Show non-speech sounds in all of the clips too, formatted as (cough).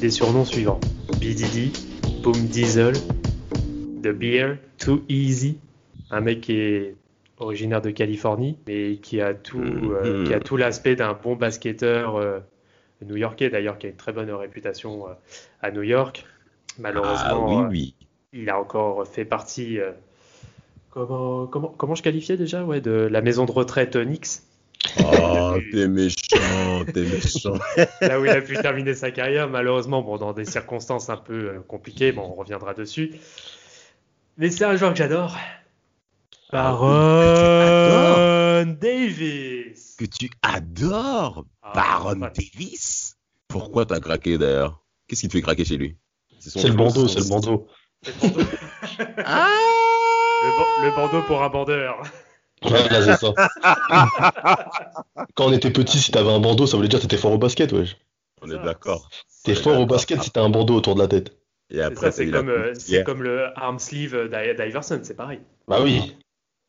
Des surnoms suivants BDD, Boom Diesel, The Beer, Too Easy, un mec qui est originaire de Californie, mais qui a tout, euh, Mhm. qui a tout l'aspect d'un bon basketteur euh, new-yorkais d'ailleurs, qui a une très bonne réputation euh, à New York. Malheureusement, Ah oui, oui. il a encore fait partie. comment, comment, comment je qualifiais déjà? Ouais, de la maison de retraite Knicks, Oh, t'es méchant, t'es méchant. (laughs) là où il a pu terminer sa carrière. Malheureusement, bon, dans des circonstances un peu euh, compliquées, bon, on reviendra dessus. Mais c'est un joueur que j'adore. Ah Baron Davis. Que tu adores Ah, Baron. Davis Pourquoi t'as craqué d'ailleurs? Qu'est-ce qui te fait craquer chez lui? C'est le bandeau, c'est le bandeau. C'est le bandeau. Ah Le, ba- le bandeau pour un bandeur. Ouais, là, c'est ça. Quand on était petit, si t'avais un bandeau, ça voulait dire que t'étais fort au basket, wesh. On est d'accord. T'es fort au basket si t'as un bandeau autour de la tête. Et C'est après, ça, c'est comme, euh, comme le arm sleeve d'I- d'Iverson, c'est pareil. Bah oui.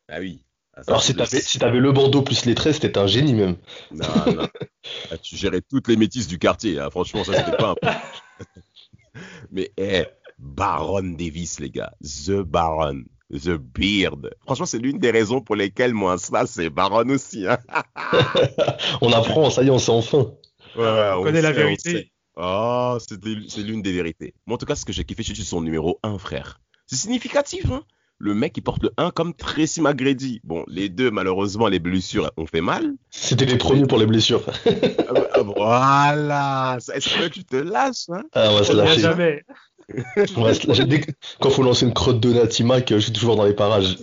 Ah oui. Ah, Alors t'avais si t'avais le bandeau plus les traits, c'était un génie même. Non, non. Ah, tu gérais toutes les métisses du quartier. hein. Franchement, ça, c'était pas un (laughs) Mais, eh, Baron Davis, les gars. The Baron. The Beard. Franchement, c'est l'une des raisons pour lesquelles moi, ça, c'est Baron aussi. Hein. (laughs) On apprend, ça y est, on sait enfin. Ouais, On connaît la vérité. Oh, c'est l'une des vérités. Moi, en tout cas, ce que j'ai kiffé, c'est son numéro 1, frère. C'est significatif, hein. Le mec, il porte le 1 comme Tracy McGrady. Bon, les deux, malheureusement, les blessures ont fait mal. C'était les premiers pour les blessures. Ah bah, ah, voilà. Est-ce que tu te lâches, hein? Ah, on va se On ne lâcher. jamais. (laughs) On. Dès que- Quand faut lancer une crotte de Nati Mac, je suis toujours dans les parages.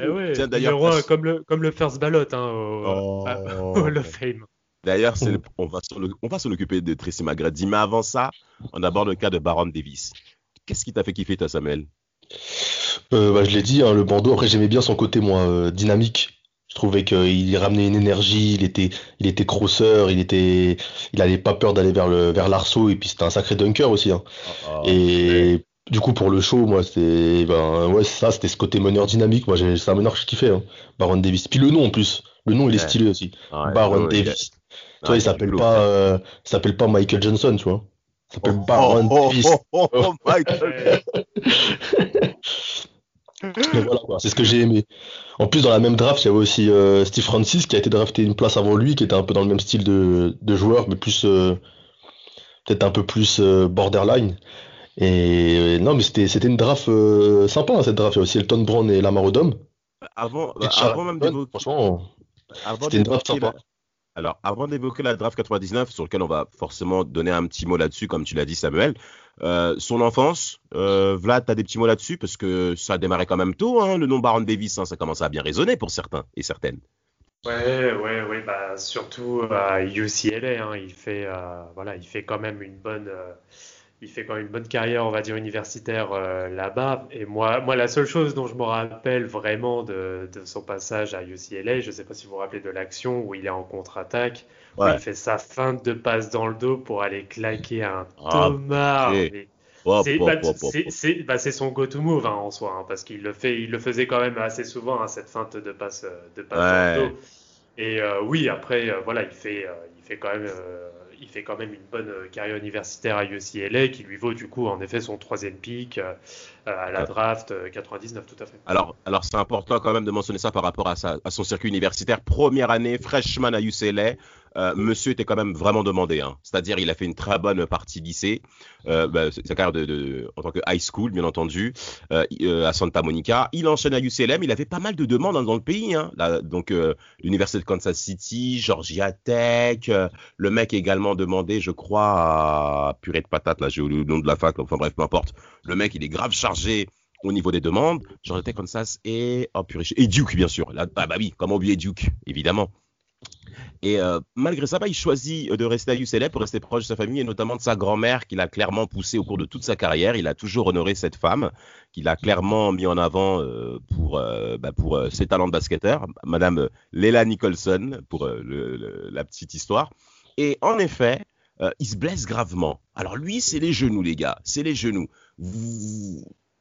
Eh ouais, Tiens, d'ailleurs, numéro un, parce- comme, le, comme le first ballot hein, au, Oh. à- (laughs) au Hall of Fame. D'ailleurs, c'est le- on va s'en on va s'en occuper de Tracy McGrady. Mais avant ça, on aborde le cas de Baron Davis. Qu'est-ce qui t'a fait kiffer, toi, Samuel? Euh, bah, je l'ai dit, hein, le bandeau. Après, j'aimais bien son côté, moi, euh, dynamique. Je trouvais qu'il ramenait une énergie, il était, il était crosseur, il était, il avait pas peur d'aller vers le, vers l'arceau, et puis c'était un sacré dunker aussi, hein. Et du coup, pour le show, moi, c'était, ben, ouais, ça, c'était ce côté meneur dynamique. Moi, j'ai- c'est un meneur que je kiffais, hein. Baron Davis. Puis le nom, en plus. Le nom, il est Ouais. stylé aussi. Ouais, Baron Davis. Tu vois, il s'appelle pas, euh, il s'appelle pas Michael Johnson, tu vois. Il s'appelle Oh, Baron oh, Davis. oh, oh, oh, Michael. (laughs) Mais voilà, quoi, c'est ce que j'ai aimé. En plus, dans la même draft, il y avait aussi euh, Steve Francis qui a été drafté une place avant lui, qui était un peu dans le même style de, de joueur, mais plus euh, peut-être un peu plus euh, borderline. Et non, mais c'était c'était une draft sympa, hein, cette draft. Il y a aussi Elton Brown et Lamar Odom. Avant, Charles avant même franchement, avant c'était une draft sympa. la- Alors, avant d'évoquer la draft 99, sur lequel on va forcément donner un petit mot là-dessus, comme tu l'as dit, Samuel, euh, son enfance, euh, Vlad, t'as des petits mots là-dessus? Parce que ça a démarré quand même tôt, hein, le nom Baron Davis, hein, ça commence à bien résonner pour certains et certaines. Ouais, ouais, ouais, bah surtout UCLA, hein, il fait, euh, voilà, il fait quand même une bonne, il fait quand même une bonne carrière, on va dire universitaire euh, là-bas. Et moi, moi, la seule chose dont je me rappelle vraiment de, de son passage à UCLA, je sais pas si vous vous rappelez de l'action où il est en contre-attaque, où il fait sa feinte de passe dans le dos pour aller claquer un Ah, Thomas. c'est bah, bah, son go-to move hein, en soi, hein, parce qu'il le fait, il le faisait quand même assez souvent, hein, cette feinte de passe, euh, de passe dans le dos. Et euh, oui, après, euh, voilà, il fait, il fait quand même, il fait quand même une bonne euh, carrière universitaire à UCLA, qui lui vaut du coup, en effet, son troisième pick euh, à la draft euh, 99, tout à fait. Alors, alors c'est important quand même de mentionner ça par rapport à, sa- à son circuit universitaire. Première année, freshman à UCLA, euh, monsieur était quand même vraiment demandé. hein. C'est-à-dire, il a fait une très bonne partie lycée, euh, bah, sa carrière en tant que high school, bien entendu, euh, à Santa Monica. Il enchaîne à UCLA, mais il avait pas mal de demandes hein, dans le pays. hein. Donc, l'université de Kansas City, Georgia Tech. le mec également demandé, je crois, à purée de patate. Là, j'ai oublié le nom de la fac. Enfin bref, peu importe. Le mec, il est grave chargé au niveau des demandes. Jonathan Kansas et, oh, et Duke, bien sûr. Là, bah, bah oui, comment oublier Duke, évidemment. Et euh, malgré ça, bah, il choisit de rester à UCLA pour rester proche de sa famille et notamment de sa grand-mère qu'il a clairement poussé au cours de toute sa carrière. Il a toujours honoré cette femme qu'il a clairement mis en avant euh, pour, euh, bah, pour ses talents de basketteur, Madame Leila Nicholson, pour la petite histoire. Et en effet, il se blesse gravement. Alors lui, c'est les genoux, les gars, c'est les genoux.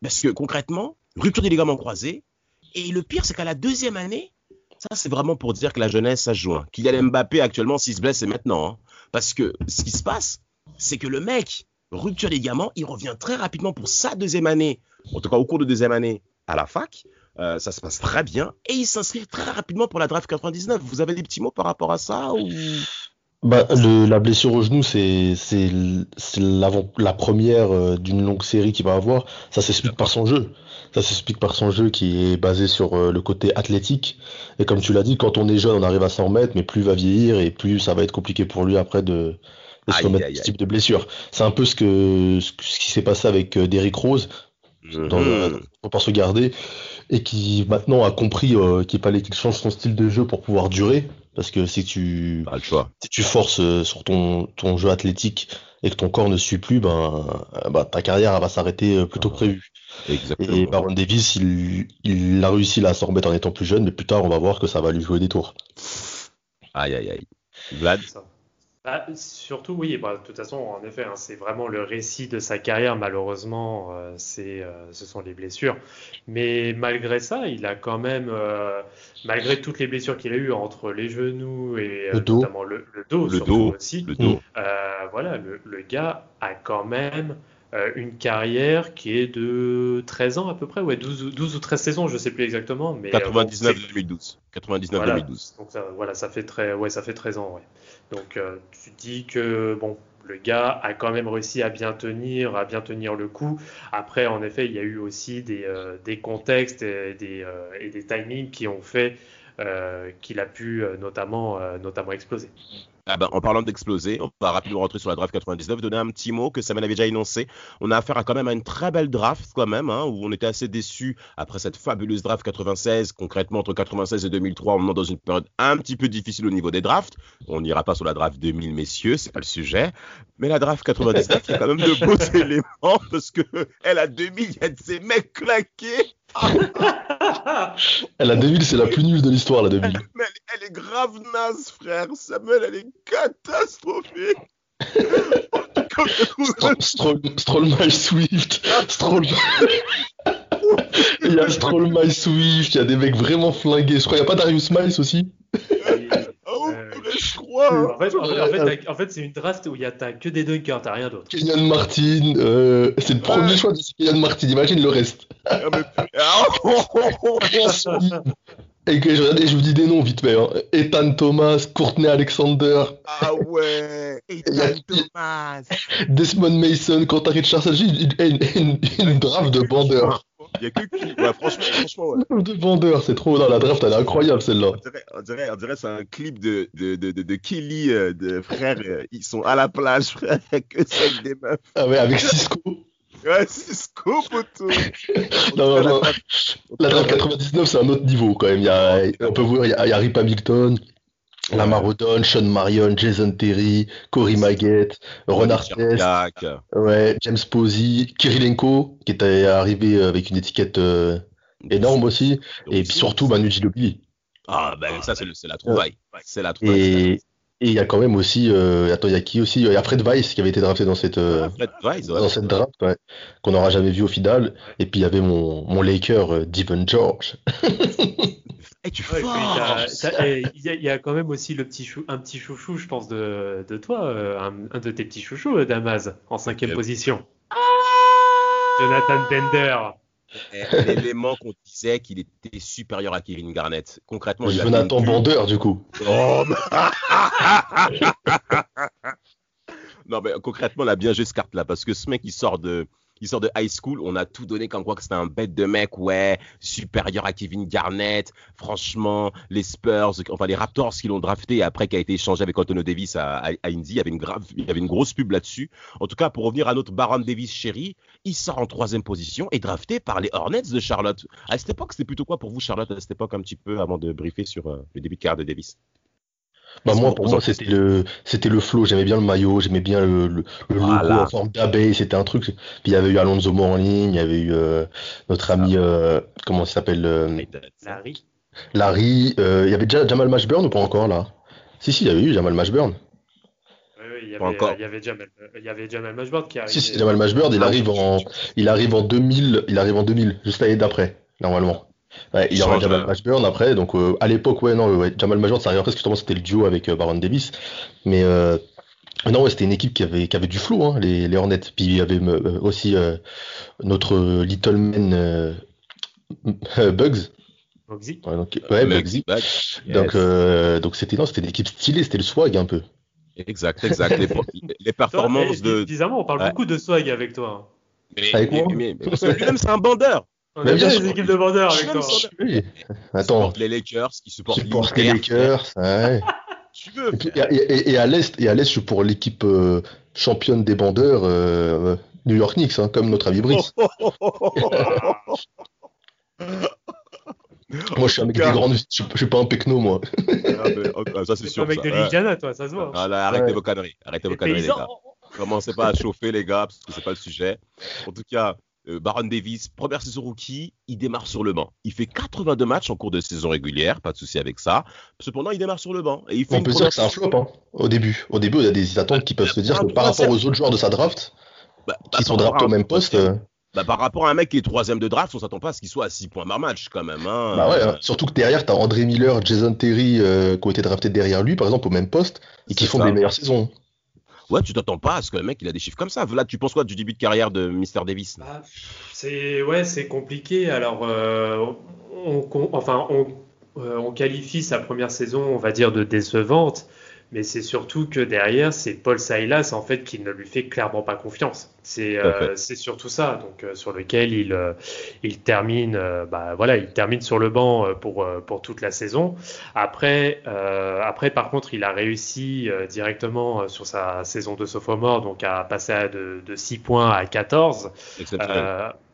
Parce que concrètement, rupture des ligaments croisés. Et le pire, c'est qu'à la deuxième année, ça, c'est vraiment pour dire que la jeunesse, ça joue. Hein. Kylian Mbappé, actuellement, s'il se blesse, c'est maintenant. Hein. Parce que ce qui se passe, c'est que le mec, rupture des gamins, il revient très rapidement pour sa deuxième année, en tout cas au cours de deuxième année à la fac. Euh, ça se passe très bien et il s'inscrit très rapidement pour la draft 99. Vous avez des petits mots par rapport à ça. Bah, la blessure au genou, c'est c'est la première euh, d'une longue série qu'il va avoir. Ça s'explique par son jeu. Ça s'explique par son jeu qui est basé sur euh, le côté athlétique. Et comme tu l'as dit, quand on est jeune, on arrive à s'en remettre, mais plus il va vieillir et plus ça va être compliqué pour lui après de, se remettre ce type de blessure. C'est un peu ce que ce, qui s'est passé avec euh, Derrick Rose. Dans le, peut se garder et qui maintenant a compris qu'il fallait qu'il change son style de jeu pour pouvoir durer parce que si tu, si tu forces euh, sur ton, ton jeu athlétique et que ton corps ne suit plus, ben, euh, bah, ta carrière va s'arrêter euh, plus tôt que prévu. Et Baron Davis, il, il a réussi à s'en remettre en étant plus jeune, mais plus tard, on va voir que ça va lui jouer des tours. Aïe, aïe, aïe. Vlad bah, surtout, oui, bah, de toute façon, en effet, hein, c'est vraiment le récit de sa carrière. Malheureusement, euh, c'est, euh, ce sont les blessures. Mais malgré ça, il a quand même, euh, malgré toutes les blessures qu'il a eues entre les genoux et notamment le, dos, le dos aussi, le dos. voilà, le, le, gars a quand même une carrière qui est de 13 ans à peu près, ouais, 12, 12 ou 13 saisons, je ne sais plus exactement. Mais, 99-2012. 99-2012. Donc ça, voilà, ça fait, très, ouais, ça fait 13 ans, ouais. Donc euh, tu dis que bon, le gars a quand même réussi à bien tenir, à bien tenir le coup. Après, en effet, il y a eu aussi des, euh, des contextes et des, euh, et des timings qui ont fait qu'il a pu notamment, notamment exploser. Ah ben, en parlant d'exploser, on va rapidement rentrer sur la draft 99, donner un petit mot que Samuel avait déjà énoncé. On a affaire à quand même à une très belle draft quand même, hein, où on était assez déçus après cette fabuleuse draft 96. Concrètement, entre 96 et 2003, on est dans une période un petit peu difficile au niveau des drafts. On n'ira pas sur la draft 2000, messieurs, c'est pas le sujet. Mais la draft 99, il y a quand même de beaux (laughs) éléments parce que elle a 2000, il y a de ces mecs claqués. la 2000, c'est la plus nulle de l'histoire, la 2000. Elle, est grave naze, frère. Samuel, elle est catastrophique. Stroll, My Swift. Stroll Il y a Stroll My Swift, il y a des mecs vraiment flingués. Je crois qu'il n'y a pas Darius Miles aussi. Oh, je crois. En fait, en fait, c'est une draft où il y a que des dunkers, t'as rien d'autre. Kenyan Martin, euh, c'est le premier choix de Kenyan Martin, imagine le reste. Ah, (laughs) et que je, je vous dis des noms vite fait. Hein. Ethan Thomas, Courtney Alexander. Ah ouais, (laughs) Ethan Thomas. Desmond Mason, Quentin Richardson, une, une, une, une draft de bandeurs. Il y a que qui? Ouais, franchement, franchement, ouais. De vendeur, c'est trop. Non, la draft, elle est incroyable celle-là. On dirait, on dirait, c'est un clip de, de, de, de, Kelly, euh, de frères. Euh, ils sont à la plage, frère. N'y que ça avec des meufs. Ah ouais, avec Cisco. Poteau. (laughs) non, non, non. La draft 99, c'est un autre niveau quand même. Il y a, on peut voir, il y a, il y a Rip Hamilton. Lamar Odom, Sean Marion, Jason Terry, Cory Maggett, Ron Artest, ouais, James Posey, Kirilenko, qui était arrivé avec une étiquette euh, énorme aussi, et puis surtout Manu Ginobili. Ah ben ça c'est la trouvaille, c'est la trouvaille. Et il y a quand même aussi, euh, attends, il y a qui aussi? Il y a Fred Weiss qui avait été drafté dans cette, euh, Weiss, dans cette draft, ouais, qu'on n'aura jamais vu au final. Et puis il y avait mon, mon Laker, euh, Devon George. (laughs) Et tu Il y, a quand même aussi le petit chou, un petit chouchou, je pense, de, de toi, euh, un, de tes petits chouchous, euh, Damaz, en cinquième position. Ah Jonathan Bender. L'élément (laughs) qu'on disait qu'il était supérieur à Kevin Garnett. Concrètement, il Jonathan Bender, du coup. Oh, (laughs) non, mais concrètement, on a bien joué ce carte-là parce que ce mec, il sort de, il sort de high school, on a tout donné comme quoi que c'était un bête de mec, ouais, supérieur à Kevin Garnett. Franchement, les Spurs, enfin les Raptors qui l'ont drafté après qui a été échangé avec Antonio Davis à, Indy, il y avait une grave, il y avait une grosse pub là-dessus. En tout cas, pour revenir à notre Baron Davis chéri, il sort en troisième position et drafté par les Hornets de Charlotte. À cette époque, c'était plutôt quoi pour vous, Charlotte, à cette époque, un petit peu avant de briefer sur euh, le début de carrière de Davis? Bah moi, pour moi, c'était le, c'était le flow. J'aimais bien le maillot, j'aimais bien le, le, logo en forme d'abeille. C'était un truc. Puis il y avait eu Alonso Morning, il y avait eu euh, notre ami, euh, comment ça s'appelle Larry. Larry. il y avait déjà Jamal Mashburn ou pas encore là? Si, si, il y avait eu Jamal Mashburn. Oui, il y avait, encore. il y avait Jamal, il y avait Jamal Mashburn qui arrive. Si, si, Jamal Mashburn, il arrive en, il arrive en 2000, il arrive en 2000, juste l'année d'après, normalement. Ouais, il y aura Jamal Mashburn après, donc euh, à l'époque, ouais, non, ouais, Jamal Mashburn, ça arrive après, parce que c'était le duo avec euh, Baron Davis. Mais euh, non, ouais, c'était une équipe qui avait, qui avait du flou, hein, les, les Hornets. Puis il y avait aussi notre Little Man (laughs) Bugs. Bugsy. Ouais, donc, ouais, Bugsy. Donc, donc c'était non, c'était une équipe stylée, c'était le swag un peu. Exact, exact. les, (laughs) les, performances de. Bizarrement, on parle beaucoup de swag avec toi. Mais, avec moi mais, mais, (laughs) parce que lui-même, c'est un bandeur. On a bien les équipes de vendeurs avec toi. Oui. Attends. les Lakers, qui supportent supporte les Lakers. Ouais. (laughs) tu veux. Et, et, à l'est, et à l'est, je suis pour l'équipe euh, championne des bandeurs, euh, New York Knicks, hein, comme notre ami Brice. moi, je suis un mec des grandes. Je, je suis pas un pecno, moi. ah, ça, c'est sûr. un mec de l'Indiana, toi, ça se voit. Ah, là, arrêtez vos conneries. Arrêtez vos conneries, les gars. Commencez pas à chauffer, les gars, parce que c'est pas le sujet. En tout cas, Baron Davis, première saison rookie, il démarre sur le banc. Il fait 82 matchs en cours de saison régulière, pas de souci avec ça. Cependant, il démarre sur le banc. Et il fait On peut dire que c'est un flop hein, au début. Au début, il y a des attentes qui peuvent se dire que par rapport aux autres joueurs de sa draft, bah, qui sont draftés au même poste. Euh, bah, par rapport à un mec qui est troisième de draft, on s'attend pas à ce qu'il soit à 6 points par match quand même. Hein. Bah ouais, hein. surtout que derrière, tu as André Miller, Jason Terry euh, qui ont été draftés derrière lui, par exemple, au même poste, et qui font des meilleures saisons ouais, tu t'attends pas à ce que le mec il a des chiffres comme ça. Là, tu penses quoi du début de carrière de Mr Davis? Bah, C'est ouais, c'est compliqué. Alors, euh, on, enfin, on, euh, on, qualifie sa première saison, on va dire, de décevante mais c'est surtout que derrière, c'est Paul Silas en fait qui ne lui fait clairement pas confiance. C'est euh, surtout ça, donc euh, sur lequel il euh, il termine, euh, bah voilà, il termine sur le banc pour pour toute la saison. Après après par contre, il a réussi directement sur sa saison de sophomore, donc à passer de, de 6 points à 14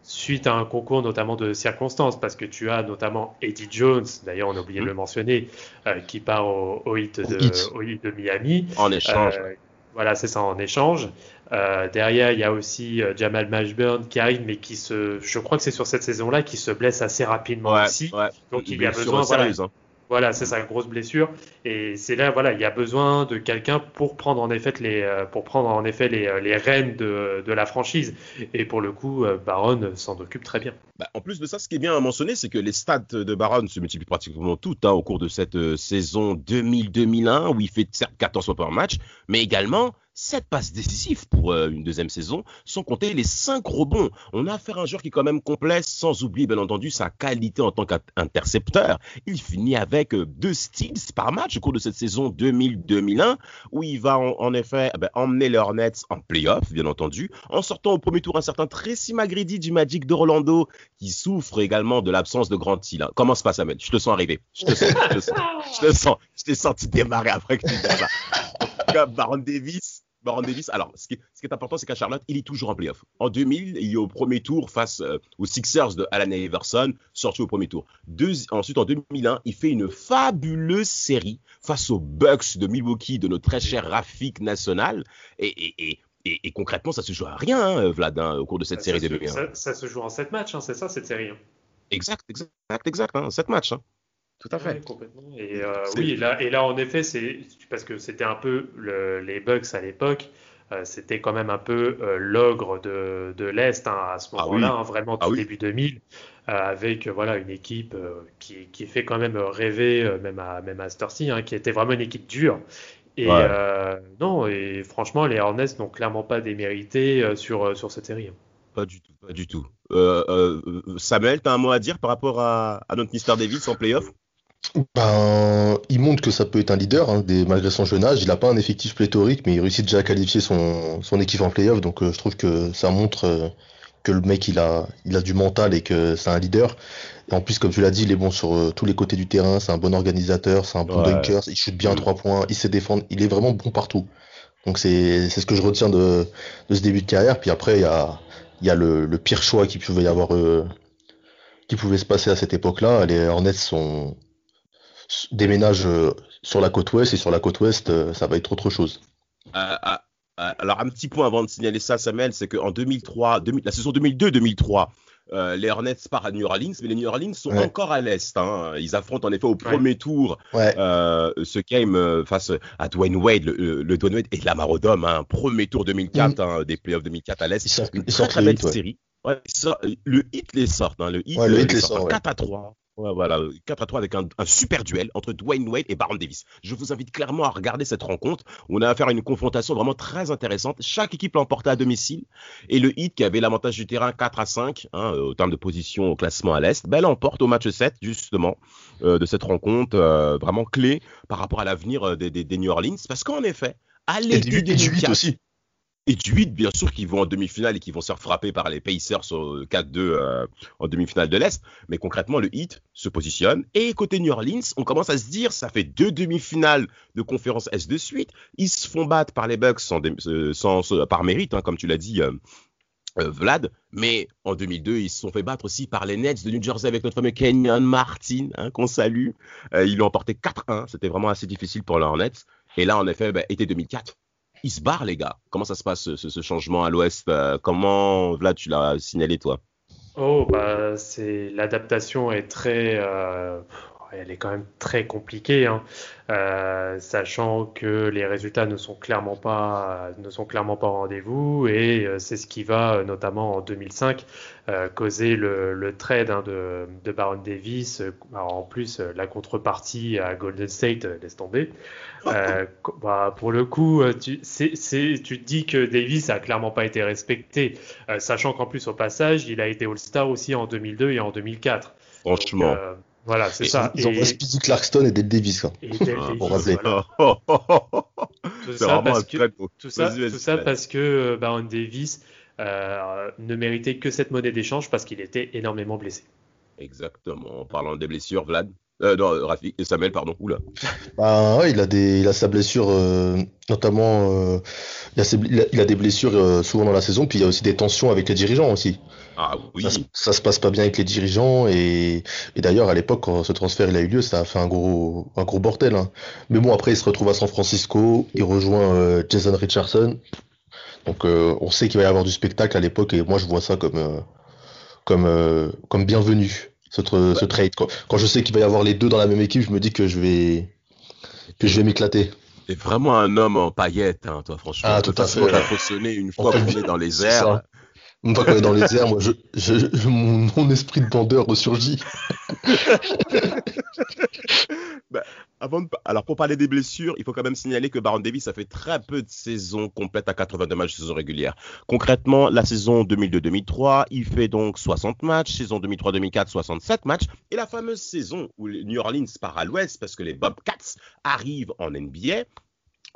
suite à un concours notamment de circonstances, parce que tu as notamment Eddie Jones, d'ailleurs on a oublié de le mmh. mentionner, euh, qui part au, au, hit de, de Miami. En échange. Euh, voilà, c'est ça, en échange. Euh, derrière, il y a aussi euh, Jamal Mashburn qui arrive, mais qui se, je crois que c'est sur cette saison-là, qui se blesse assez rapidement aussi. Donc il y a besoin, voilà, hein. Voilà, c'est sa grosse blessure. Et c'est là, voilà, il y a besoin de quelqu'un pour prendre en effet les, euh, pour prendre en effet euh, les rênes de, de, la franchise. Et pour le coup, euh, Baron s'en occupe très bien. Bah, en plus de ça, ce qui est bien à mentionner, c'est que les stats de Baron se multiplient pratiquement toutes hein, au cours de cette saison 2000-2001, où il fait certes 14 fois par match, mais également 7 passes décisives pour euh, une deuxième saison, sans compter les 5 rebonds. On a affaire à un joueur qui est quand même complet, sans oublier bien entendu sa qualité en tant qu'intercepteur. Il finit avec euh, deux steals par match au cours de cette saison 2000-2001, où il va en, effet eh ben, emmener les Hornets en playoff, bien entendu, en sortant au premier tour un certain Tracy McGrady du Magic d'Orlando, qui souffre également de l'absence de Grant Hill. Comment se passe, Samuel Je te sens arriver. Je te sens. Je te sens. Je te sens. Je t'ai senti démarrer après que tu dises ça. Cas, Baron Davis, Baron Davis, alors, ce qui, est, important, c'est qu'à Charlotte, il est toujours en playoff. En 2000, il est au premier tour face euh, aux Sixers de Alan Iverson, sorti au premier tour. ensuite, en 2001, il fait une fabuleuse série face aux Bucks de Milwaukee, de notre très cher Rafik national. Et, concrètement, ça se joue à rien, hein, Vlad, hein, au cours de cette série de 2001. Ça, se joue en 7 matchs, hein, c'est ça, cette série. Exact, exact, exact, 7 matchs. Tout à fait. complètement. Et euh, oui, et là, et là, en effet, c'est parce que c'était un peu les Bucks à l'époque. Euh, c'était quand même un peu euh, l'ogre de, de l'Est hein, à ce ah moment-là, hein, vraiment ah tout début 2000, avec voilà une équipe qui, qui, fait quand même rêver, même à même à hein, qui était vraiment une équipe dure. Et non, et franchement, les Hornets n'ont clairement pas démérité sur, sur cette série. Pas du tout, pas du tout. Samuel, tu as un mot à dire par rapport à, à notre Mister Davis en playoff? Ben, il montre que ça peut être un leader, hein, des, malgré son jeune âge. Il n'a pas un effectif pléthorique, mais il réussit déjà à qualifier son, son équipe en playoff. Donc, euh, je trouve que ça montre, euh, que le mec il a, il a du mental et que c'est un leader. Et en plus, comme tu l'as dit, il est bon sur euh, tous les côtés du terrain, c'est un bon organisateur, c'est un bon dunker, il shoot bien à trois points, il sait défendre, il est vraiment bon partout. Donc c'est ce que je retiens de, de ce début de carrière. Puis après, il y a, y a le, le pire choix qui pouvait y avoir, euh, qui pouvait se passer à cette époque-là. Les Hornets sont déménagent euh, sur la côte ouest et sur la côte ouest, euh, ça va être autre chose. Euh, alors un petit point avant de signaler ça, Samuel, c'est qu'en 2003, 2000, la saison 2002-2003, euh, les Hornets partent à New Orleans, mais les New Orleans sont Ouais. encore à l'est. Hein. Ils affrontent en effet au premier tour Ouais. euh, ce game euh, face à Dwayne Wade, le, le Dwayne Wade et Lamar Odom, hein, premier tour 2004 hein, des playoffs 2004 à l'est. Ils sortent, Une très très le belle série. Ouais, ça- le hit les sort, hein, le hit, Ouais, le euh, hit les sort, sort, ouais. 4 à 3. Ouais, voilà, 4 à 3 avec un, un super duel entre Dwayne Wade et Baron Davis. Je vous invite clairement à regarder cette rencontre. On a affaire à une confrontation vraiment très intéressante. Chaque équipe l'emportait à domicile. Et le Heat, qui avait l'avantage du terrain 4 à 5, hein, euh, au terme de position au classement à l'Est, ben, l'emporte au match 7, justement, euh, de cette rencontre euh, vraiment clé par rapport à l'avenir des, des- des New Orleans. Parce qu'en effet, à l'été du, et du 8 2004, aussi. Et du 8, bien sûr, qui vont en demi-finale et qui vont se faire frapper par les Pacers au 4-2 euh, en demi-finale de l'Est. Mais concrètement, le Heat se positionne. Et côté New Orleans, on commence à se dire, ça fait deux demi-finales de conférence S de suite. Ils se font battre par les Bucks sans, euh, sans- sans- par mérite, hein, comme tu l'as dit. euh, euh, Vlad, mais en 2002, ils se sont fait battre aussi par les Nets de New Jersey avec notre fameux Kenyon Martin, hein, qu'on salue. Euh, ils l'ont emporté 4-1, c'était vraiment assez difficile pour les Hornets. Et là, en effet, bah, été 2004, ils se barrent, les gars. Comment ça se passe, ce, changement à l'ouest Euh, Comment, Vlad, tu l'as signalé, toi? Oh, bah, c'est l'adaptation est très, euh, elle est quand même très compliquée, hein. Euh, sachant que les résultats ne sont clairement pas, ne sont clairement pas au rendez-vous, et euh, c'est ce qui va, euh, notamment en 2005, euh, causer le, le trade hein, de, de Baron Davis. Alors, en plus, la contrepartie à Golden State euh, laisse tomber. (laughs) Euh, bah, pour le coup, tu, te dis que Davis a clairement pas été respecté, euh, sachant qu'en plus au passage, il a été All-Star aussi en 2002 et en 2004. Franchement. Donc, euh, voilà, c'est ça. Ils envoient Et, Speedy Clarkson et Dale Davis. Quoi. et Dale Ah, Davis, pour rappeler. voilà. (laughs) Tout ça parce que-. Tout ça, Vas-y, vas-y, tout ça parce que euh, Baron Davis euh, ne méritait que cette monnaie d'échange parce qu'il était énormément blessé. Exactement. En parlant des blessures, Vlad? Euh, non, Rafi, et Samuel, pardon. Oula. (laughs) Bah, ouais, il a des, il a sa blessure, euh, notamment, euh, il, a ses- il a- il a des blessures euh, souvent dans la saison, puis il y a aussi des tensions avec les dirigeants aussi. Ah oui. Ça, se- ça se passe pas bien avec les dirigeants et, et d'ailleurs à l'époque quand ce transfert il a eu lieu, ça a fait un gros, un gros bordel. hein. Mais bon après il se retrouve à San Francisco, il rejoint euh, Jason Richardson, donc euh, on sait qu'il va y avoir du spectacle à l'époque et moi je vois ça comme, euh, comme, euh, comme bienvenu ce, ce trade. Quand, quand je sais qu'il va y avoir les deux dans la même équipe, je me dis que je vais, que je vais m'éclater. T'es vraiment un homme en paillettes, hein, toi, franchement. Ah, tout à fait. fausonner une fois qu'on est dans les airs. Une fois dans les airs, moi, je, je, mon, esprit de bandeur ressurgit. (laughs) De... Alors, pour parler des blessures, il faut quand même signaler que Baron Davis a fait très peu de saisons complètes à 82 matchs de saison régulière. Concrètement, la saison 2002-2003, il fait donc 60 matchs, saison 2003-2004, 67 matchs, et la fameuse saison où New Orleans part à l'ouest parce que les Bobcats arrivent en NBA.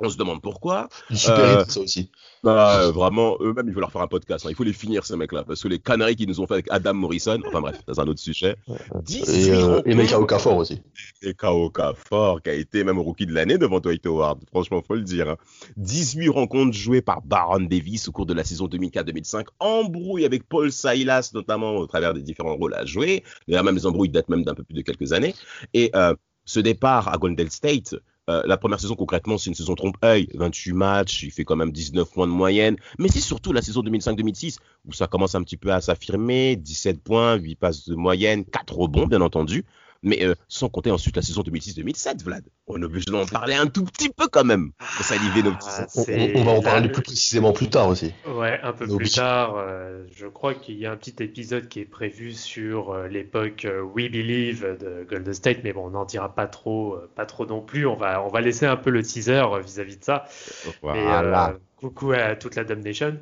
On se demande pourquoi. Super Euh, ça aussi. Bah, euh, vraiment, eux-mêmes, il faut leur faire un podcast. hein. Il faut les finir, ces mecs-là. Parce que les conneries qu'ils nous ont fait avec Adam Morrison, enfin bref, c'est un autre sujet. 18 Et, euh, et. Meka Okafor aussi. Et Kaoka fort, qui a été même rookie de l'année devant Dwight Howard. Franchement, faut le dire. hein. 18 rencontres jouées par Baron Davis au cours de la saison 2004-2005. Embrouille avec Paul Silas, notamment au travers des différents rôles à jouer. D'ailleurs, même les embrouilles datent même d'un peu plus de quelques années. Et euh, ce départ à Golden State, euh, la première saison concrètement, c'est une saison trompe-œil. 28 matchs, il fait quand même 19 points de moyenne. Mais c'est surtout la saison 2005-2006 où ça commence un petit peu à s'affirmer. 17 points, 8 passes de moyenne, 4 rebonds, bien entendu. Mais euh, sans compter ensuite la saison 2006-2007, Vlad. On est obligé d'en parler un tout petit peu quand même. Pour saliver nos petits. Ah, On, c'est on- on va en la- parler plus précisément plus tard aussi. Ouais, un peu plus tard, euh, je crois qu'il y a un petit épisode qui est prévu sur euh, l'époque euh, We Believe de Golden State, mais bon, on n'en dira pas trop, euh, pas trop non plus. On va, on va laisser un peu le teaser euh, vis-à-vis de ça. Mais, Voilà. euh, coucou à toute la Dame Nation.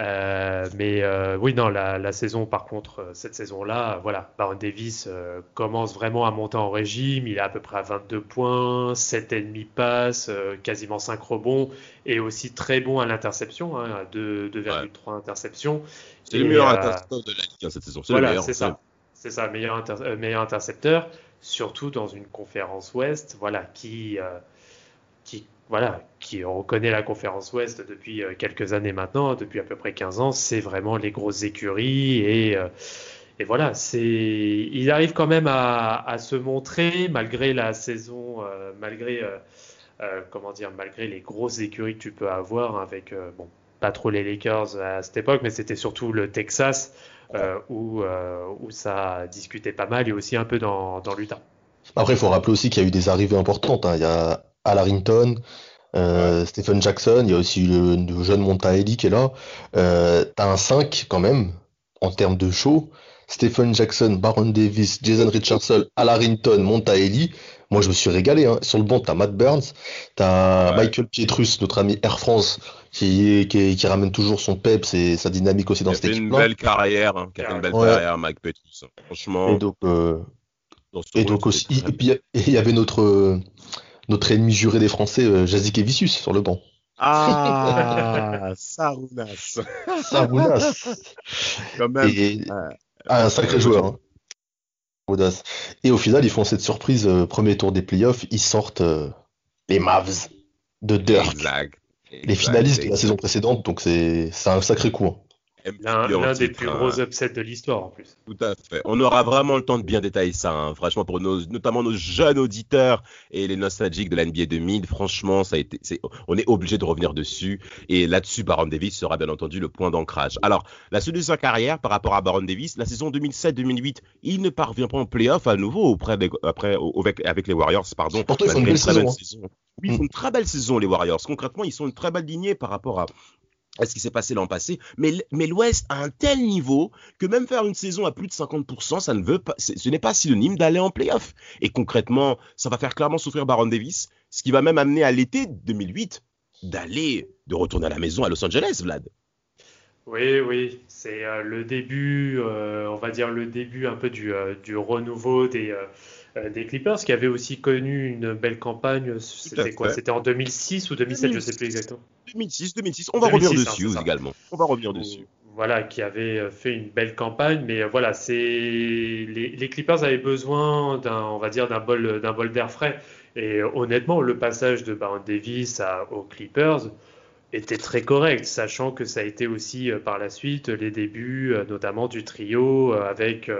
Euh, mais euh, oui, non, la, saison, par contre, euh, cette saison-là, voilà, Baron Davis commence vraiment à monter en régime. Il est à peu près à 22 points, 7,5 passes, quasiment 5 rebonds, et aussi très bon à l'interception, hein, 2,3 interceptions. C'est le meilleur intercepteur de la Ligue hein, cette saison. Voilà, c'est ça. C'est ça, meilleur, meilleur intercepteur, surtout dans une conférence Ouest, voilà, qui, qui voilà, qui reconnaît la conférence Ouest depuis euh, quelques années maintenant, depuis à peu près 15 ans, c'est vraiment les grosses écuries et, euh, voilà, c'est, il arrive quand même à, à, se montrer malgré la saison, euh, malgré comment dire, malgré les grosses écuries que tu peux avoir avec bon, pas trop les Lakers à cette époque, mais c'était surtout le Texas où, où ça discutait pas mal et aussi un peu dans, dans l'Utah. Après, il faut rappeler aussi qu'il y a eu des arrivées importantes. Hein. Il y a Al Harrington, euh, Stephen Jackson, il y a aussi le, jeune Montaelli qui est là. Euh, T'as un 5 quand même, en termes de show. Stephen Jackson, Baron Davis, Jason Richardson, Al Harrington, Montaelli. Moi, je me suis régalé. Hein. Sur le banc, t'as Matt Burns, t'as Michael Pietrus, notre ami Air France, qui, qui, ramène toujours son peps et sa dynamique aussi dans cette équipe. Qui a une belle carrière, hein. qui a une belle carrière, Mike Pietrus. Franchement. Et donc, euh, et donc aussi, et puis il y avait notre notre ennemi juré des Français, euh, Jazik Evicius, sur le banc. Ah, (laughs) Sarunas. Sarunas. (laughs) Quand même. Ah, un sacré joueur. Hein. Et au final, ils font cette surprise, euh, premier tour des playoffs, ils sortent euh, les Mavs de Dirk. Exact. Les finalistes de la saison précédente, donc c'est un sacré coup. Hein. L'un des plus gros upsets de l'histoire en plus. Tout à fait. On aura vraiment le temps de bien détailler ça. Hein. Franchement, pour nos, notamment nos jeunes auditeurs et les nostalgiques de la NBA 2000, franchement, ça a été, on est obligé de revenir dessus. Et là-dessus, Baron Davis sera bien entendu le point d'ancrage. Alors, la suite de sa carrière par rapport à Baron Davis, la saison 2007-2008, il ne parvient pas en playoff à nouveau auprès après, avec, les Warriors, pardon. Pourtant, ils font une belle saison. Hein. Oui, ils font une très belle saison, les Warriors. Concrètement, ils sont une très belle lignée par rapport à, à ce qui s'est passé l'an passé. Mais, l'Ouest a un tel niveau que même faire une saison à plus de 50%, ça ne veut ce n'est pas synonyme d'aller en playoff. Et concrètement, ça va faire clairement souffrir Baron Davis, ce qui va même amener à l'été 2008 d'aller, de retourner à la maison à Los Angeles, Vlad. Oui, oui, c'est euh, le début, euh, on va dire le début un peu du, euh, du renouveau des, des Clippers qui avaient aussi connu une belle campagne. C'était quoi C'était en 2006 ou 2007, je ne sais plus exactement. 2006, 2006. On va revenir dessus également. On va revenir dessus. Voilà, qui avait fait une belle campagne, mais voilà, c'est les, les, Clippers avaient besoin d'un, on va dire, d'un bol, d'un bol d'air frais. Et honnêtement, le passage de Baron Davis à, aux Clippers était très correct, sachant que ça a été aussi euh, par la suite les débuts, euh, notamment du trio euh, avec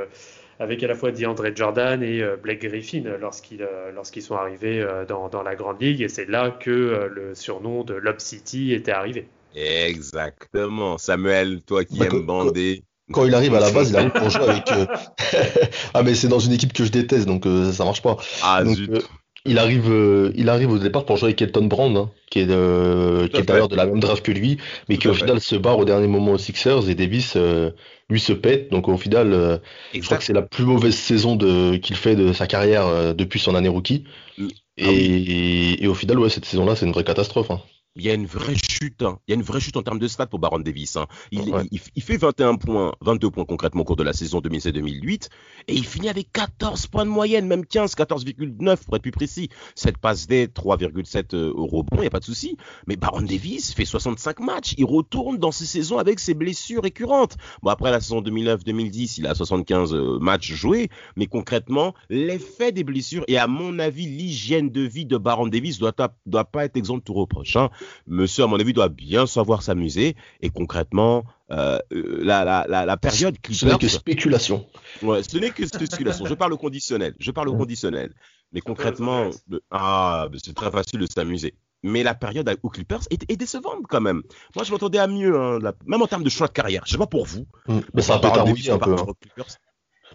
avec à la fois DeAndre Jordan et Blake Griffin lorsqu'ils lorsqu'ils sont arrivés dans, dans, la grande ligue et c'est là que le surnom de Lob City était arrivé. Exactement, Samuel, toi qui bah, aimes bander. Quand il arrive à la base, il arrive pour jouer avec. (laughs) ah mais c'est dans une équipe que je déteste, donc ça marche pas. Ah zut il arrive, euh, il arrive au départ pour jouer avec Elton Brand, hein, qui est, qui est d'ailleurs de la même draft que lui, mais qui au final se barre au dernier moment aux Sixers et Davis euh, lui se pète. Donc au final, euh, je crois que c'est la plus mauvaise saison qu'il fait de sa carrière depuis son année rookie. Mm. Et, et, au final, ouais, cette saison-là, c'est une vraie catastrophe. Hein il y a une vraie chute. Hein. Il y a une vraie chute en termes de stats pour Baron Davis. Hein. Il, il, fait 21 points, 22 points concrètement au cours de la saison 2007-2008 et il finit avec 14 points de moyenne, même 15, 14,9 pour être plus précis. 7 passes D, 3,7 euh, au rebond, il n'y a pas de souci. Mais Baron Davis fait 65 matchs. Il retourne dans ces saisons avec ses blessures récurrentes. Bon, après la saison 2009-2010, il a 75 euh, matchs joués, mais concrètement, l'effet des blessures et à mon avis, l'hygiène de vie de Baron Davis doit, doit pas être exempt de tout reproche. Hein. Monsieur, à mon avis, doit bien savoir s'amuser. Et concrètement, euh, la, la, la, période Ce n'est que spéculation. Ouais, ce n'est que spéculation. Je parle au conditionnel. Je parle au conditionnel. Mais concrètement, ah, c'est très facile de s'amuser. Mais la période aux Clippers est, décevante quand même. Moi, je m'attendais à mieux, hein, même en termes de choix de carrière. Je sais pas pour vous. Mm. Mais ça a pas un peu. Hein.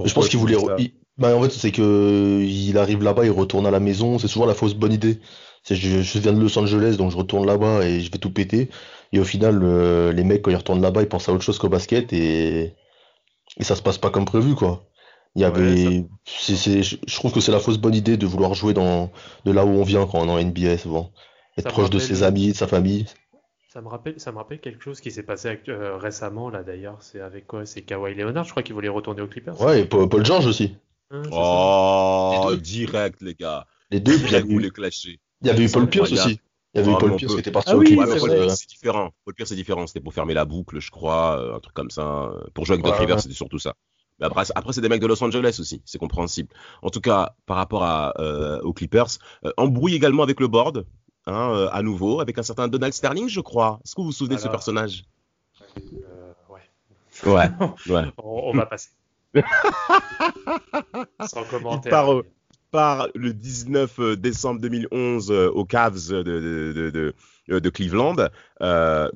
Je pense qu'il voulait. Bah, en fait, c'est que il arrive là-bas, il retourne à la maison. C'est souvent la fausse bonne idée. Je, je, viens de Los Angeles, donc je retourne là-bas et je vais tout péter. Et au final, euh, les mecs, quand ils retournent là-bas, ils pensent à autre chose qu'au basket et, et ça se passe pas comme prévu, quoi. Il y avait, je trouve que c'est la fausse bonne idée de vouloir jouer dans, de là où on vient quand on est en NBA souvent. Être proche de ses amis, de sa famille. Ça me rappelle, ça me rappelle quelque chose qui s'est passé euh, récemment là d'ailleurs. C'est avec quoi? C'est Kawhi Leonard, je crois qu'il voulait retourner aux Clippers. Ouais, et Paul George aussi. Hein, oh, direct les gars. Les deux, puis il a clasher. Il y avait eu Paul Pierce aussi. Il y avait eu Paul Pierce qui était parti ah, oui, Clippers. Euh. c'est différent. Paul Pierce c'est différent. C'était pour fermer la boucle, je crois, euh, un truc comme ça. Pour jouer avec Doc Rivers, c'était surtout ça. Mais après, après c'est des mecs de Los Angeles aussi, c'est compréhensible. En tout cas, par rapport à, aux Clippers, embrouille également avec le board. Hein, euh, à nouveau, avec un certain Donald Sterling, je crois. Est-ce que vous vous souvenez de ce personnage? euh, Ouais. Ouais. (laughs) ouais. on, va passer. (laughs) Sans commentaire. Par, par, le 19 euh, décembre 2011 aux Cavs de, de, de, Cleveland.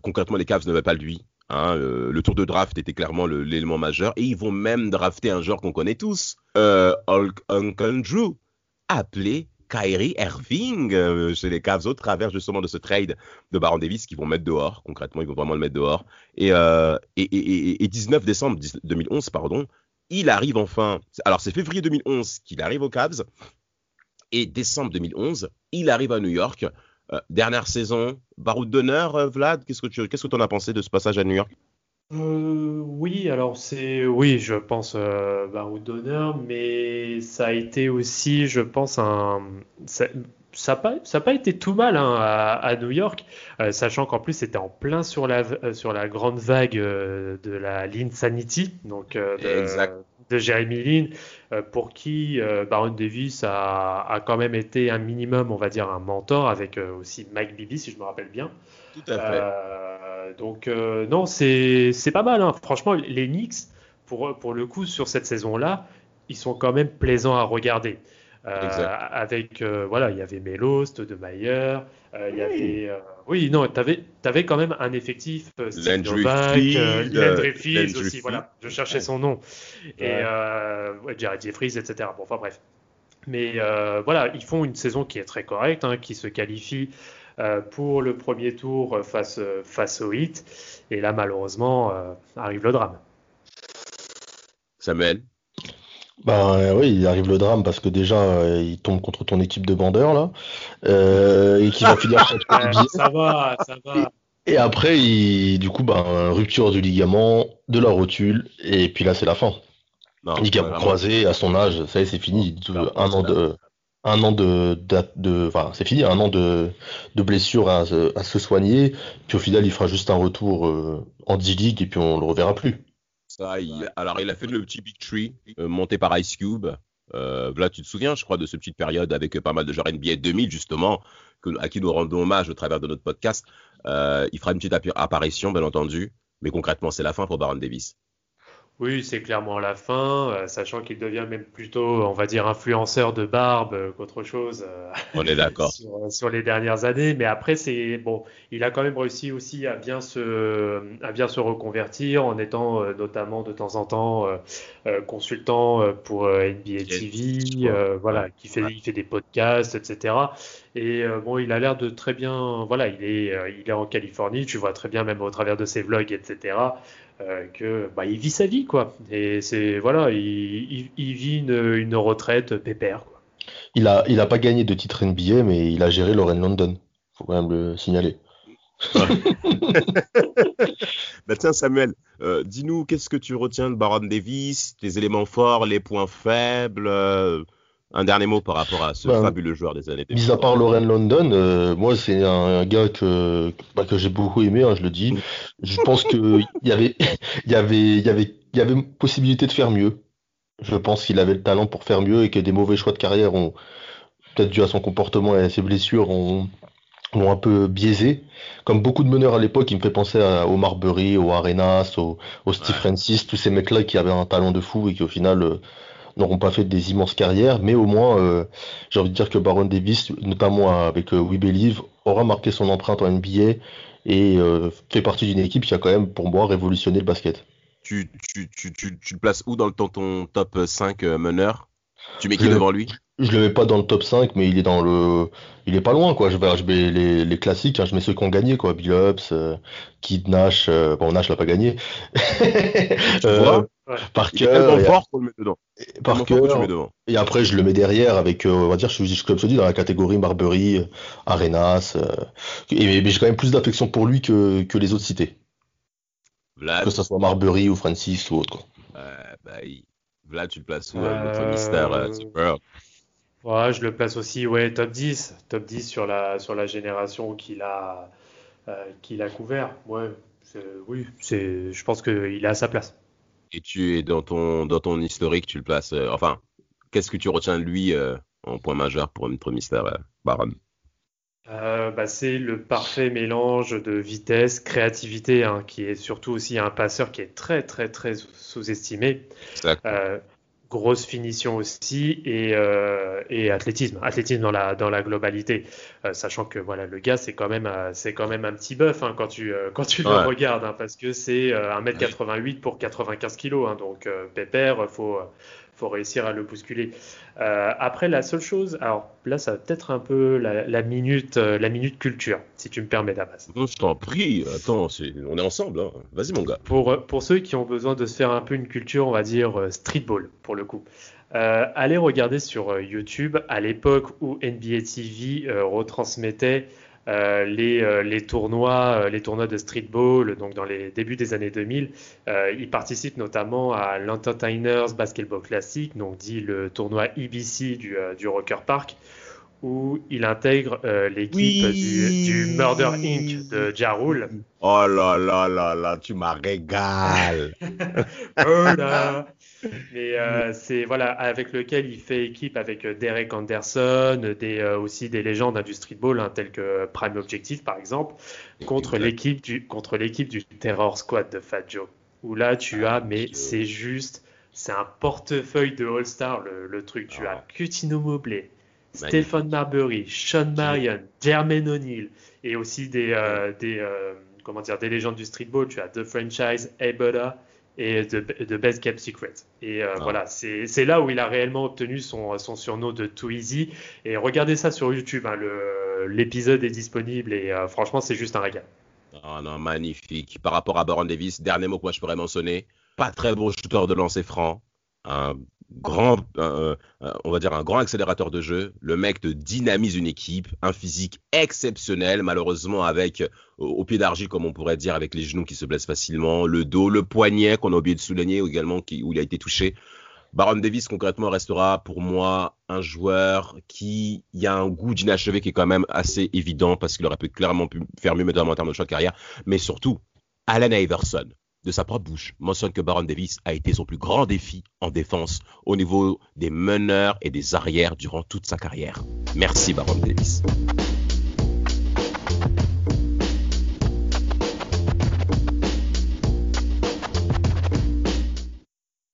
concrètement, les Cavs ne veulent pas lui. Hein, le tour de draft était clairement l'élément majeur et ils vont même drafter un joueur qu'on connaît tous, Hulk Uncle Drew, appelé Kyrie Irving euh, chez les Cavs au travers justement de ce trade de Baron Davis qu'ils vont mettre dehors. Concrètement, ils vont vraiment le mettre dehors. Euh, et, 19 décembre 2011, pardon, il arrive enfin. Alors, c'est février 2011 qu'il arrive aux Cavs. Et décembre 2011, il arrive à New York. Euh, dernière saison, baroud d'honneur, Vlad, qu'est-ce que tu en as pensé de ce passage à New York? Euh, oui, alors c'est oui, je pense euh, Baroud d'honneur, mais ça a été aussi, je pense, un ça n'a pas, ça pas été tout mal hein, à, New York, euh, sachant qu'en plus c'était en plein sur la sur la grande vague de la Sanity, donc de, de, Jeremy Lin, pour qui Baron Davis a, a, quand même été un minimum, on va dire, un mentor avec aussi Mike Bibby, si je me rappelle bien. Tout à fait. donc non, c'est pas mal. Hein. Franchement, les Knicks, pour, pour le coup, sur cette saison-là, ils sont quand même plaisants à regarder. Euh, avec euh, voilà, il y avait Melost, De Mayer, euh, il y avait oui non, tu avais, quand même un effectif Landry Fields aussi, voilà, je cherchais son nom et Jared Jeffries, etc. Bon, enfin bref. Mais voilà, ils font une saison qui est très correcte, hein, qui se qualifie pour le premier tour face, face au Heat. Et là, malheureusement, arrive le drame. Samuel? Bah oui, il arrive le drame parce que déjà euh, il tombe contre ton équipe de bandeurs là euh, et qui va finir (laughs) Ça va, ça va. Et, après, il, du coup, bah, rupture du ligament, de la rotule et puis là c'est la fin. ligament croisé à son âge, ça y est, c'est fini. un an de, un an de, de, enfin c'est fini, un an de, de blessure à, à, se soigner. Puis au final, il fera juste un retour euh, en D-League et puis on le reverra plus alors, il a fait le petit Big Tree euh, monté par Ice Cube. Euh, là, tu te souviens, je crois, de ce petite période avec pas mal de joueurs NBA 2000, justement, à qui nous rendons hommage au travers de notre podcast. Euh, il fera une petite apparition, bien entendu, mais concrètement, c'est la fin pour Baron Davis. Oui, c'est clairement la fin, euh, sachant qu'il devient même plutôt, on va dire, influenceur de barbe euh, qu'autre chose. Euh, on est d'accord. (laughs) sur, les dernières années, mais après c'est bon, il a quand même réussi aussi à bien se, à bien se reconvertir en étant notamment de temps en temps consultant pour NBA TV, voilà, qui fait, il fait des podcasts, etc. Et bon, il a l'air de très bien, voilà, il est, il est en Californie, tu vois très bien même au travers de ses vlogs, etc euh, que bah, il vit sa vie quoi. Et c'est voilà, il, il, vit une, une, retraite pépère. Quoi. Il a il a pas gagné de titre NBA, mais il a géré Lauren London. Faut quand même le signaler. (laughs) bah tiens Samuel, euh, dis-nous qu'est-ce que tu retiens de Baron Davis, tes éléments forts, les points faibles. Euh, un dernier mot par rapport à ce bah, fabuleux joueur des années 2000. Mis à part Lauren London, euh, moi c'est un, gars que bah, que j'ai beaucoup aimé, hein, je le dis. Je pense que il y avait y avait y avait y avait possibilité de faire mieux. Je pense qu'il avait le talent pour faire mieux et que des mauvais choix de carrière ont peut-être dû à son comportement et à ses blessures ont l'ont un peu biaisé. Comme beaucoup de meneurs à l'époque, il me fait penser à, au Marbury, au Arenas, au, Steve Francis, tous ces mecs-là qui avaient un talent de fou et qui au final euh, n'auront pas fait des immenses carrières, mais au moins, euh, j'ai envie de dire que Baron Davis, notamment avec euh, We Believe, aura marqué son empreinte en NBA et euh, fait partie d'une équipe qui a quand même, pour moi, révolutionné le basket. Tu, tu, tu, tu, tu le places où dans le, ton, ton top 5 meneur? Tu mets qui devant lui? Je le mets pas dans le top 5, mais il est dans le. Il est pas loin, quoi. Je vais, je mets les, les classiques, hein. je mets ceux qui ont gagné, quoi. Bill euh, Kid Nash. Euh, bon, Nash l'a pas gagné. (laughs) euh, par cœur. fort qu'on le met dedans. Par cœur. Et après, je le mets derrière avec, on va dire, je suis comme je dis, dans la catégorie Marbury, Arenas. et, mais j'ai quand même plus d'affection pour lui que, que les autres cités. Que ce soit Marbury ou Francis ou autre, quoi. bah, Vlad, tu le places où, euh, notre mystère euh, Super Ouais, je le place aussi, ouais, top 10. Top 10 sur la, sur la génération qu'il a, euh, qu'il a couvert. Ouais, oui, c'est, je pense qu'il est à sa place. Et tu es dans ton, dans ton historique, tu le places. enfin, qu'est-ce que tu retiens de lui en point majeur pour notre mystère Baron? Bah, c'est le parfait mélange de vitesse, créativité, hein, qui est surtout aussi un passeur qui est très très très sous-estimé. Euh, grosse finition aussi et, euh, et, athlétisme, athlétisme dans la dans la globalité, euh, sachant que voilà le gars c'est quand même c'est quand même un petit bœuf hein, quand tu quand tu le regardes hein, parce que c'est 1m88 pour 95 kg donc pépère faut faut réussir à le bousculer. Euh, après, la seule chose, alors là, ça va peut-être un peu la, minute, euh, la minute culture, si tu me permets, Damas. Non, je t'en prie, attends, on est ensemble, hein. vas-y mon gars. Pour, euh, pour ceux qui ont besoin de se faire un peu une culture, on va dire streetball, pour le coup. allez regarder sur YouTube, à l'époque où NBA TV retransmettait euh, les, euh, les, tournois, euh, les tournois de streetball, donc dans les débuts des années 2000. il participe notamment à l'Entertainers Basketball Classic, donc dit le tournoi du, du Rocker Park, où il intègre l'équipe du, du, Murder Inc. de Jarul. Oh là là là là, tu m'as régalé. (laughs) Mais euh, c'est voilà avec lequel il fait équipe avec euh, Derek Anderson, des, euh, aussi des légendes du streetball hein, telles que Prime Objective par exemple, contre l'équipe du contre l'équipe du Terror Squad de Fat Joe. Où là tu as mais c'est juste c'est un portefeuille de All Star le, truc. Tu as ah. Cutino Mobley, Stephen Marbury, Sean Marion, Jermaine O'Neal et aussi des des comment dire des légendes du streetball. Tu as The Franchise, Ebola et de, Best Kept Secret. Et euh, ah. voilà, c'est là où il a réellement obtenu son, son surnom de Too Easy. Et regardez ça sur YouTube, hein, l'épisode est disponible et euh, franchement, c'est juste un régal. Oh non, magnifique. Par rapport à Baron Davis, dernier mot que moi je pourrais mentionner, pas très bon shooter de lancer franc, un grand, on va dire un grand accélérateur de jeu. Le mec te dynamise une équipe, un physique exceptionnel, malheureusement avec au, pied d'argile comme on pourrait dire, avec les genoux qui se blessent facilement, le dos, le poignet qu'on a oublié de souligner également qui, où il a été touché. Baron Davis concrètement restera pour moi un joueur qui y a un goût d'inachevé qui est quand même assez évident parce qu'il aurait pu clairement pu faire mieux notamment en termes de choix de carrière, mais surtout Allen Iverson de sa propre bouche, mentionne que Baron Davis a été son plus grand défi en défense au niveau des meneurs et des arrières durant toute sa carrière. Merci Baron Davis.